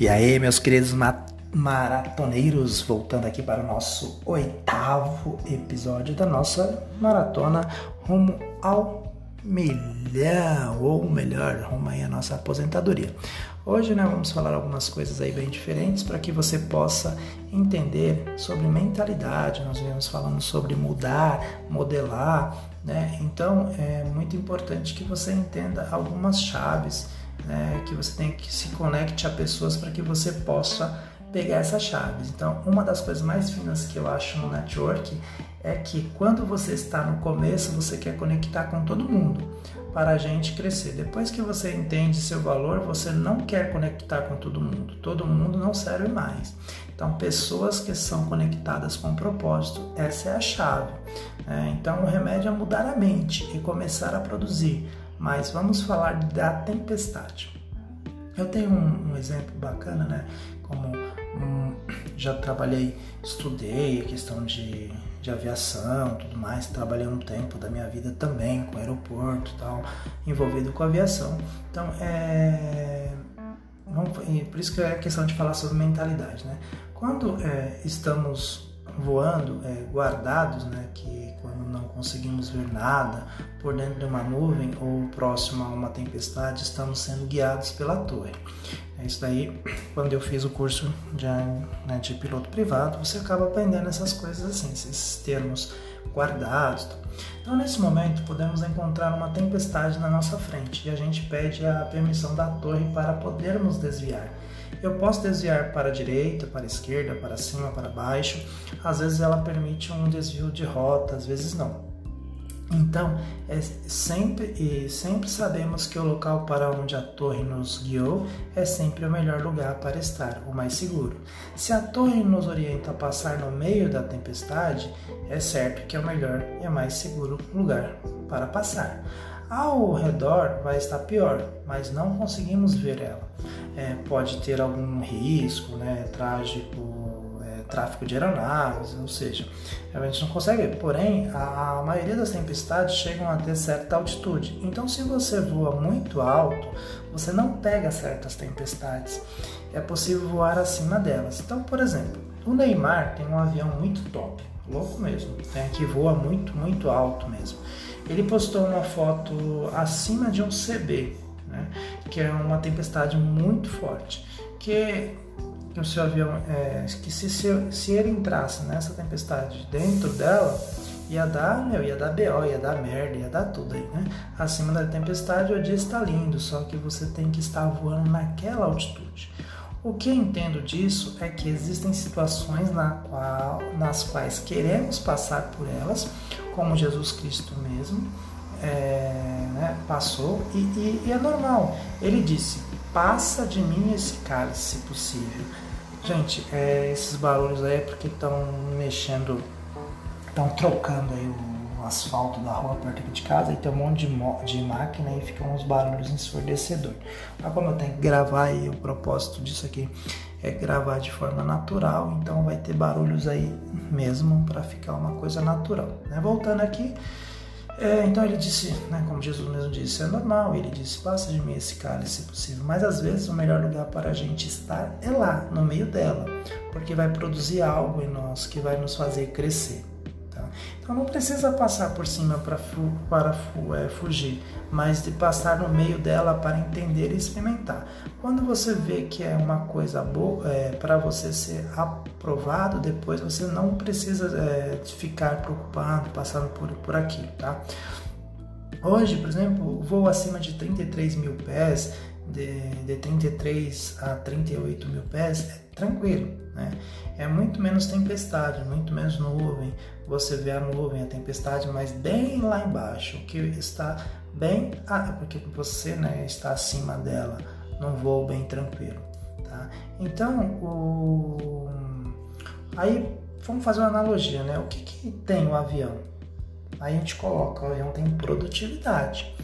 E aí, meus queridos maratoneiros, voltando aqui para o nosso oitavo episódio da nossa maratona rumo ao milhão, ou melhor, rumo aí à nossa aposentadoria. Hoje né, vamos falar algumas coisas aí bem diferentes para que você possa entender sobre mentalidade. Nós viemos falando sobre mudar, modelar, né? Então é muito importante que você entenda algumas chaves né, que você tem que se conecte a pessoas para que você possa pegar essas chaves. Então, uma das coisas mais finas que eu acho no network é que quando você está no começo, você quer conectar com todo mundo para a gente crescer. Depois que você entende seu valor, você não quer conectar com todo mundo. Todo mundo não serve mais. Então, pessoas que são conectadas com propósito, essa é a chave. Né? Então, o remédio é mudar a mente e começar a produzir mas vamos falar da tempestade. Eu tenho um, um exemplo bacana, né? Como um, já trabalhei, estudei a questão de, de aviação, tudo mais, trabalhei um tempo da minha vida também com aeroporto, tal, envolvido com aviação. Então, é vamos, por isso que é questão de falar sobre mentalidade, né? Quando é, estamos voando é, guardados, né, que quando não conseguimos ver nada por dentro de uma nuvem ou próximo a uma tempestade, estamos sendo guiados pela torre. É isso daí, quando eu fiz o curso de, né, de piloto privado, você acaba aprendendo essas coisas assim, esses termos guardados. Então, nesse momento, podemos encontrar uma tempestade na nossa frente e a gente pede a permissão da torre para podermos desviar. Eu posso desviar para a direita, para a esquerda, para cima, para baixo. Às vezes ela permite um desvio de rota, às vezes não. Então, é sempre sempre sabemos que o local para onde a torre nos guiou é sempre o melhor lugar para estar, o mais seguro. Se a torre nos orienta a passar no meio da tempestade, é certo que é o melhor e é mais seguro lugar para passar. Ao redor vai estar pior, mas não conseguimos ver ela. É, pode ter algum risco, né, trágico, é, tráfico de aeronaves, ou seja, a gente não consegue. Porém, a, maioria das tempestades chegam a ter certa altitude. Então, se você voa muito alto, você não pega certas tempestades. É possível voar acima delas. Então, por exemplo, o Neymar tem um avião muito top, louco mesmo, tem que voa muito, muito alto mesmo ele postou uma foto acima de um CB, né, que é uma tempestade muito forte, que, o seu avião, é, que se, se, se ele entrasse nessa tempestade dentro dela, ia dar, meu, ia dar BO, ia dar merda, ia dar tudo aí, né? Acima da tempestade o dia está lindo, só que você tem que estar voando naquela altitude. O que eu entendo disso é que existem situações na qual, nas quais queremos passar por elas, como Jesus Cristo mesmo é, né, passou, e, e, e é normal. Ele disse: Passa de mim esse cálice, se possível. Gente, é, esses barulhos aí é porque estão mexendo, estão trocando aí o o asfalto da rua perto aqui de casa e tem um monte de, de máquina e ficam uns barulhos ensurdecedores. Mas como eu tenho que gravar e o propósito disso aqui é gravar de forma natural, então vai ter barulhos aí mesmo para ficar uma coisa natural. Né? Voltando aqui, é, então ele disse, né, como Jesus mesmo disse, é normal. Ele disse: passa de mim esse cálice, se possível. Mas às vezes o melhor lugar para a gente estar é lá, no meio dela, porque vai produzir algo em nós que vai nos fazer crescer. Então não precisa passar por cima para, para é, fugir, mas de passar no meio dela para entender e experimentar. Quando você vê que é uma coisa boa é, para você ser aprovado, depois você não precisa é, ficar preocupado, passando por, por aqui, tá? Hoje, por exemplo, voo acima de 33 mil pés, de, de 33 a 38 mil pés, é tranquilo, né? É muito menos tempestade, muito menos nuvem. Você vê a nuvem, a tempestade, mas bem lá embaixo, que está bem, ah, porque você, né, está acima dela, num voo bem tranquilo, tá? Então, o aí vamos fazer uma analogia, né? O que, que tem o avião? Aí a gente coloca, o avião tem produtividade.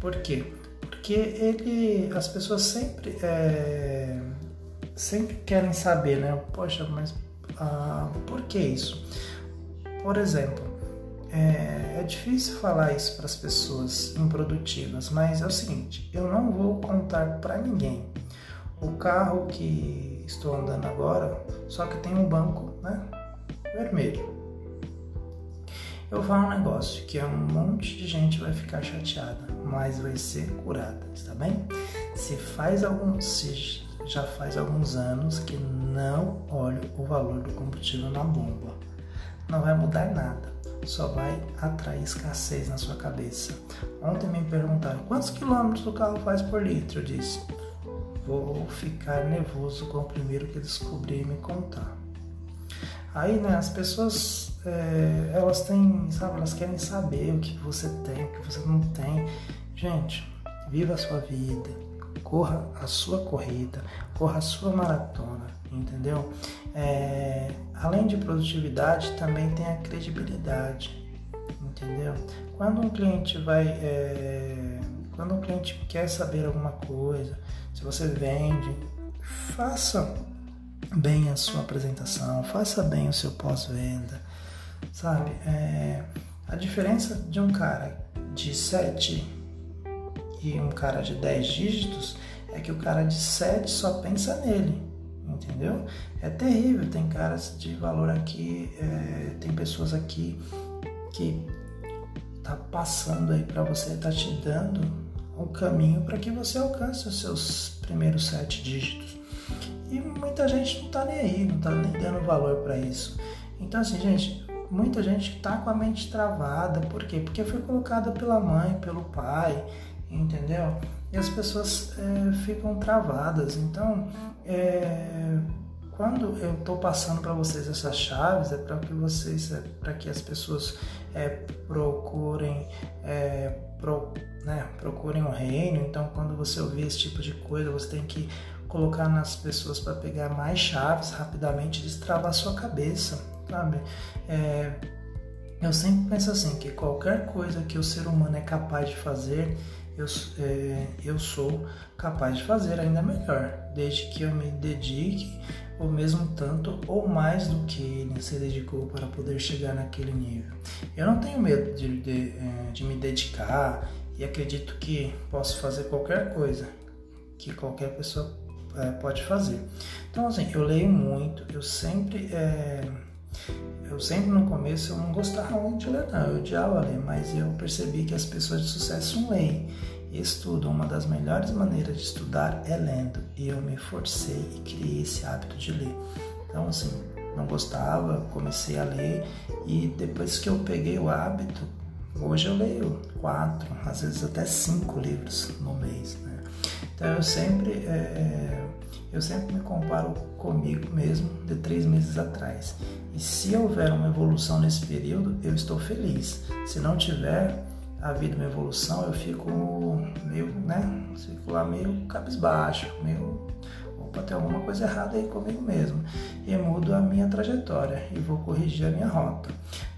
Por quê? Porque ele, as pessoas sempre é, sempre querem saber, né? Poxa, mas ah, por que isso? Por exemplo, é, é difícil falar isso para as pessoas improdutivas, mas é o seguinte: eu não vou contar para ninguém o carro que estou andando agora, só que tem um banco, né? Vermelho. Eu vou falar um negócio que um monte de gente vai ficar chateada, mas vai ser curada, está bem? Se faz algum, se já faz alguns anos que não olho o valor do combustível na bomba, não vai mudar nada, só vai atrair escassez na sua cabeça. Ontem me perguntaram quantos quilômetros o carro faz por litro, eu disse vou ficar nervoso com o primeiro que descobrir e me contar. Aí, né, as pessoas, é, elas têm, sabe, elas querem saber o que você tem, o que você não tem. Gente, viva a sua vida, corra a sua corrida, corra a sua maratona, entendeu? É, além de produtividade, também tem a credibilidade, entendeu? Quando um cliente vai, é, quando um cliente quer saber alguma coisa, se você vende, faça bem a sua apresentação, faça bem o seu pós-venda, sabe? É, a diferença de um cara de 7 e um cara de 10 dígitos é que o cara de 7 só pensa nele, entendeu? É terrível, tem caras de valor aqui, é, tem pessoas aqui que tá passando aí para você, tá te dando o caminho para que você alcance os seus primeiros sete dígitos. E muita gente não está nem aí, não está nem dando valor para isso. Então, assim, gente, muita gente está com a mente travada. Por quê? Porque foi colocada pela mãe, pelo pai, entendeu? E as pessoas é, ficam travadas. Então, é, quando eu estou passando para vocês essas chaves, é para que vocês, é para que as pessoas é, procurem, é, pro, né, procurem o reino. Então, quando você ouvir esse tipo de coisa, você tem que colocar nas pessoas para pegar mais chaves rapidamente, destravar sua cabeça, sabe? É, eu sempre penso assim que qualquer coisa que o ser humano é capaz de fazer, eu, é, eu sou capaz de fazer ainda melhor, desde que eu me dedique o mesmo tanto ou mais do que ele se dedicou para poder chegar naquele nível. Eu não tenho medo de, de, é, de me dedicar e acredito que posso fazer qualquer coisa que qualquer pessoa é, pode fazer. Então, assim, eu leio muito, eu sempre. É, eu sempre no começo eu não gostava muito de ler, não, eu odiava ler, mas eu percebi que as pessoas de sucesso leem e estudam. Uma das melhores maneiras de estudar é lendo, e eu me forcei e criei esse hábito de ler. Então, assim, não gostava, comecei a ler, e depois que eu peguei o hábito, hoje eu leio quatro, às vezes até cinco livros no mês. Né? Então eu sempre, é, é, eu sempre me comparo comigo mesmo de três meses atrás. E se houver uma evolução nesse período, eu estou feliz. Se não tiver havido uma evolução, eu fico meio, né? Fico lá meio cabisbaixo, meio opa, tem alguma coisa errada aí comigo mesmo. E mudo a minha trajetória e vou corrigir a minha rota.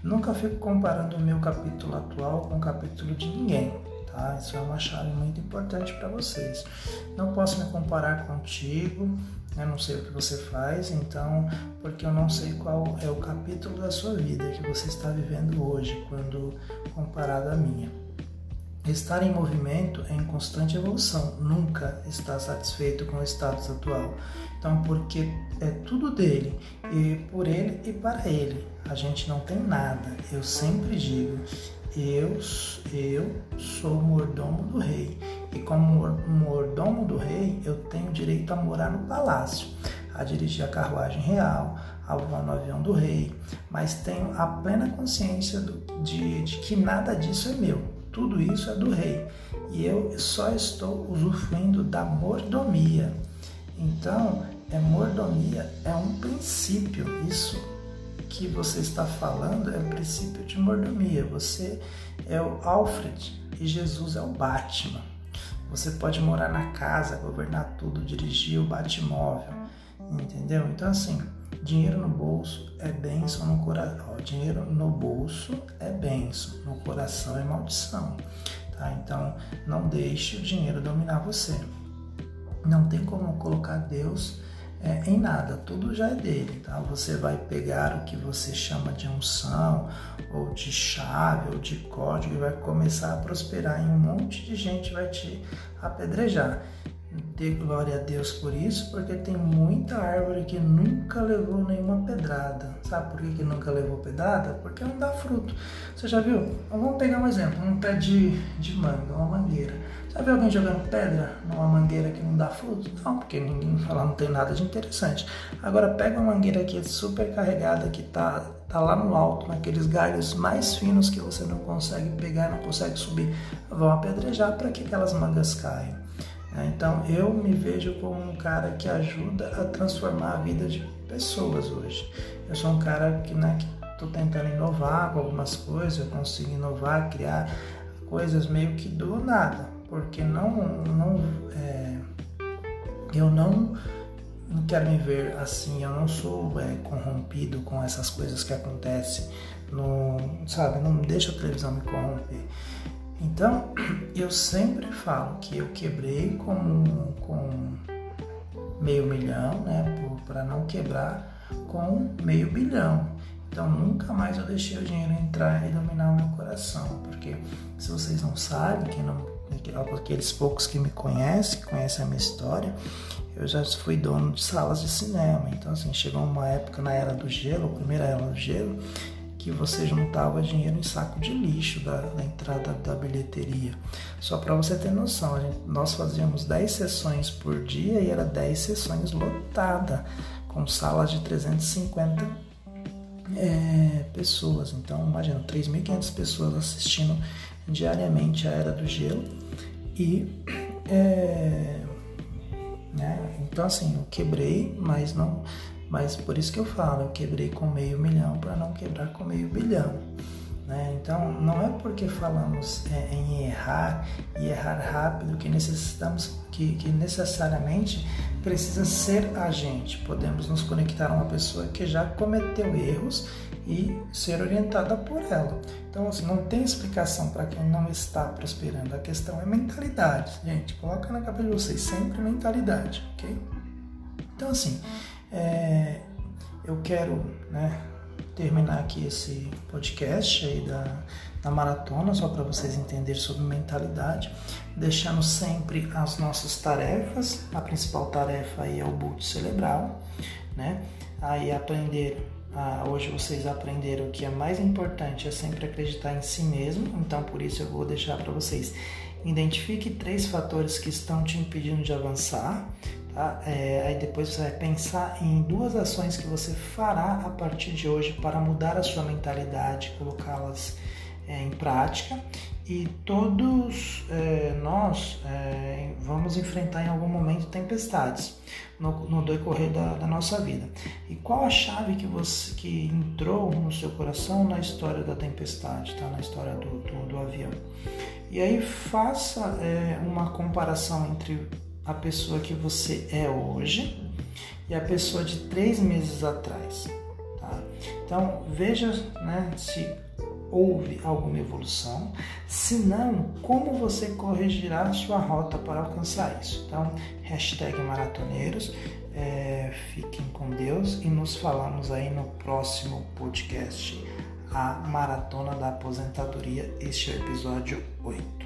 Nunca fico comparando o meu capítulo atual com o capítulo de ninguém tá? Isso é uma chave muito importante para vocês. Não posso me comparar contigo, eu não sei o que você faz, então, porque eu não sei qual é o capítulo da sua vida que você está vivendo hoje, quando comparado à minha. Estar em movimento é em constante evolução, nunca está satisfeito com o status atual. Então, porque é tudo dele, e por ele e para ele. A gente não tem nada. Eu sempre digo, eu, eu sou mordomo do rei. E como mordomo do rei, eu tenho direito a morar no palácio, a dirigir a carruagem real, a voar no avião do rei, mas tenho a plena consciência do, de, de que nada disso é meu. Tudo isso é do rei. E eu só estou usufruindo da mordomia. Então, é mordomia, é um princípio. Isso que você está falando é o princípio de mordomia. Você é o Alfred e Jesus é o Batman. Você pode morar na casa, governar tudo, dirigir o Batmóvel, entendeu? Então assim, dinheiro no bolso é bênção no coração. Dinheiro no bolso é bênção, no coração é maldição. Tá? Então não deixe o dinheiro dominar você. Não tem como colocar Deus é, em nada, tudo já é dele, tá? Você vai pegar o que você chama de unção, ou de chave, ou de código e vai começar a prosperar e um monte de gente vai te apedrejar. dê glória a Deus por isso, porque tem muita árvore que nunca levou nenhuma pedrada. Sabe por que, que nunca levou pedrada? Porque não dá fruto. Você já viu? Vamos pegar um exemplo, um pé de, de manga, uma mangueira. Já viu alguém jogando pedra numa mangueira que não dá fruto? Não, porque ninguém fala, não tem nada de interessante. Agora pega uma mangueira que é super carregada, que tá, tá lá no alto, naqueles galhos mais finos que você não consegue pegar, não consegue subir. Vão apedrejar para que aquelas mangas caiam. Né? Então eu me vejo como um cara que ajuda a transformar a vida de pessoas hoje. Eu sou um cara que né, estou tentando inovar com algumas coisas, eu consigo inovar, criar coisas meio que do nada, porque não, não é, eu não, não quero me ver assim, eu não sou é, corrompido com essas coisas que acontecem, no, sabe, não deixa a televisão me corromper. Então, eu sempre falo que eu quebrei com, com meio milhão, né, para não quebrar com meio bilhão. Então, nunca mais eu deixei o dinheiro entrar e dominar o meu coração, porque se vocês não sabem, quem não, aqueles poucos que me conhecem, que conhecem a minha história, eu já fui dono de salas de cinema. Então, assim, chegou uma época na era do gelo, a primeira era do gelo, que você juntava dinheiro em saco de lixo da, da entrada da bilheteria. Só para você ter noção, gente, nós fazíamos 10 sessões por dia e era 10 sessões lotada, com salas de 350 é, pessoas. Então, imagina, 3.500 pessoas assistindo diariamente a Era do Gelo. E, é, né, então, assim, eu quebrei, mas não mas por isso que eu falo, eu quebrei com meio milhão para não quebrar com meio bilhão. Né? Então, não é porque falamos é, em errar e errar rápido que necessitamos que, que, necessariamente precisa ser a gente. Podemos nos conectar a uma pessoa que já cometeu erros e ser orientada por ela. Então, assim, não tem explicação para quem não está prosperando. A questão é mentalidade, gente. Coloca na cabeça de vocês sempre mentalidade, ok? Então, assim, é, eu quero né, terminar aqui esse podcast aí da, da maratona, só para vocês entenderem sobre mentalidade, deixando sempre as nossas tarefas. A principal tarefa aí é o bulto cerebral, né? Aí aprender ah, hoje vocês aprenderam que é mais importante é sempre acreditar em si mesmo, então por isso eu vou deixar para vocês. Identifique três fatores que estão te impedindo de avançar, Tá? É, aí depois você vai pensar em duas ações que você fará a partir de hoje para mudar a sua mentalidade, colocá-las é, em prática. E todos é, nós é, vamos enfrentar em algum momento tempestades no, no decorrer da, da, nossa vida. E qual a chave que você que entrou no seu coração na história da tempestade, tá? na história do, do, do avião? E aí faça é, uma comparação entre a pessoa que você é hoje e a pessoa de três meses atrás. Tá? Então veja né, se houve alguma evolução, se não, como você corrigirá sua rota para alcançar isso. Então, hashtag maratoneiros, é, fiquem com Deus e nos falamos aí no próximo podcast, a Maratona da Aposentadoria, este é o episódio 8.